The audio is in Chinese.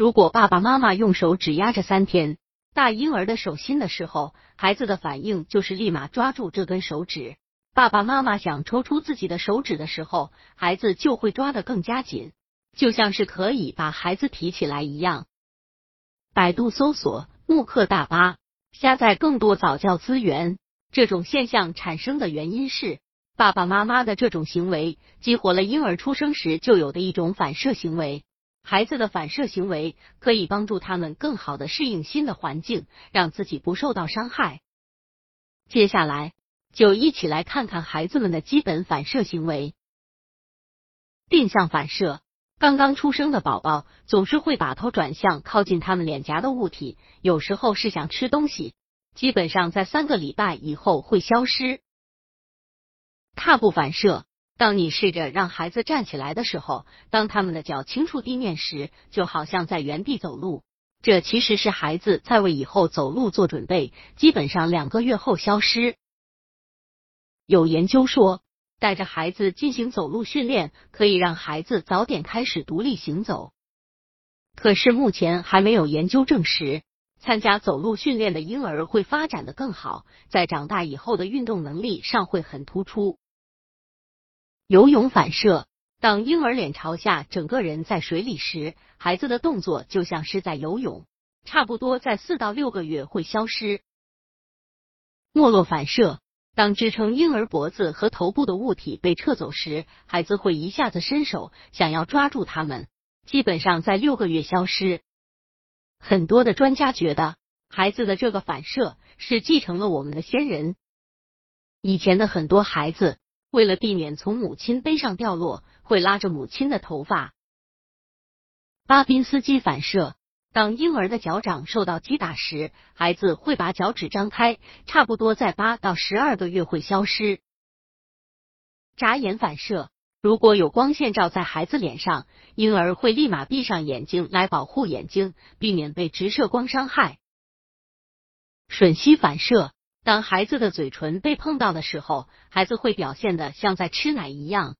如果爸爸妈妈用手指压着三天大婴儿的手心的时候，孩子的反应就是立马抓住这根手指。爸爸妈妈想抽出自己的手指的时候，孩子就会抓得更加紧，就像是可以把孩子提起来一样。百度搜索“慕课大巴”，下载更多早教资源。这种现象产生的原因是，爸爸妈妈的这种行为激活了婴儿出生时就有的一种反射行为。孩子的反射行为可以帮助他们更好的适应新的环境，让自己不受到伤害。接下来。就一起来看看孩子们的基本反射行为。定向反射，刚刚出生的宝宝总是会把头转向靠近他们脸颊的物体，有时候是想吃东西，基本上在三个礼拜以后会消失。踏步反射，当你试着让孩子站起来的时候，当他们的脚轻触地面时，就好像在原地走路，这其实是孩子在为以后走路做准备，基本上两个月后消失。有研究说，带着孩子进行走路训练，可以让孩子早点开始独立行走。可是目前还没有研究证实，参加走路训练的婴儿会发展的更好，在长大以后的运动能力上会很突出。游泳反射，当婴儿脸朝下，整个人在水里时，孩子的动作就像是在游泳，差不多在四到六个月会消失。没落反射。当支撑婴儿脖子和头部的物体被撤走时，孩子会一下子伸手想要抓住它们，基本上在六个月消失。很多的专家觉得，孩子的这个反射是继承了我们的先人。以前的很多孩子为了避免从母亲背上掉落，会拉着母亲的头发。巴宾斯基反射。当婴儿的脚掌受到击打时，孩子会把脚趾张开，差不多在八到十二个月会消失。眨眼反射，如果有光线照在孩子脸上，婴儿会立马闭上眼睛来保护眼睛，避免被直射光伤害。吮吸反射，当孩子的嘴唇被碰到的时候，孩子会表现的像在吃奶一样。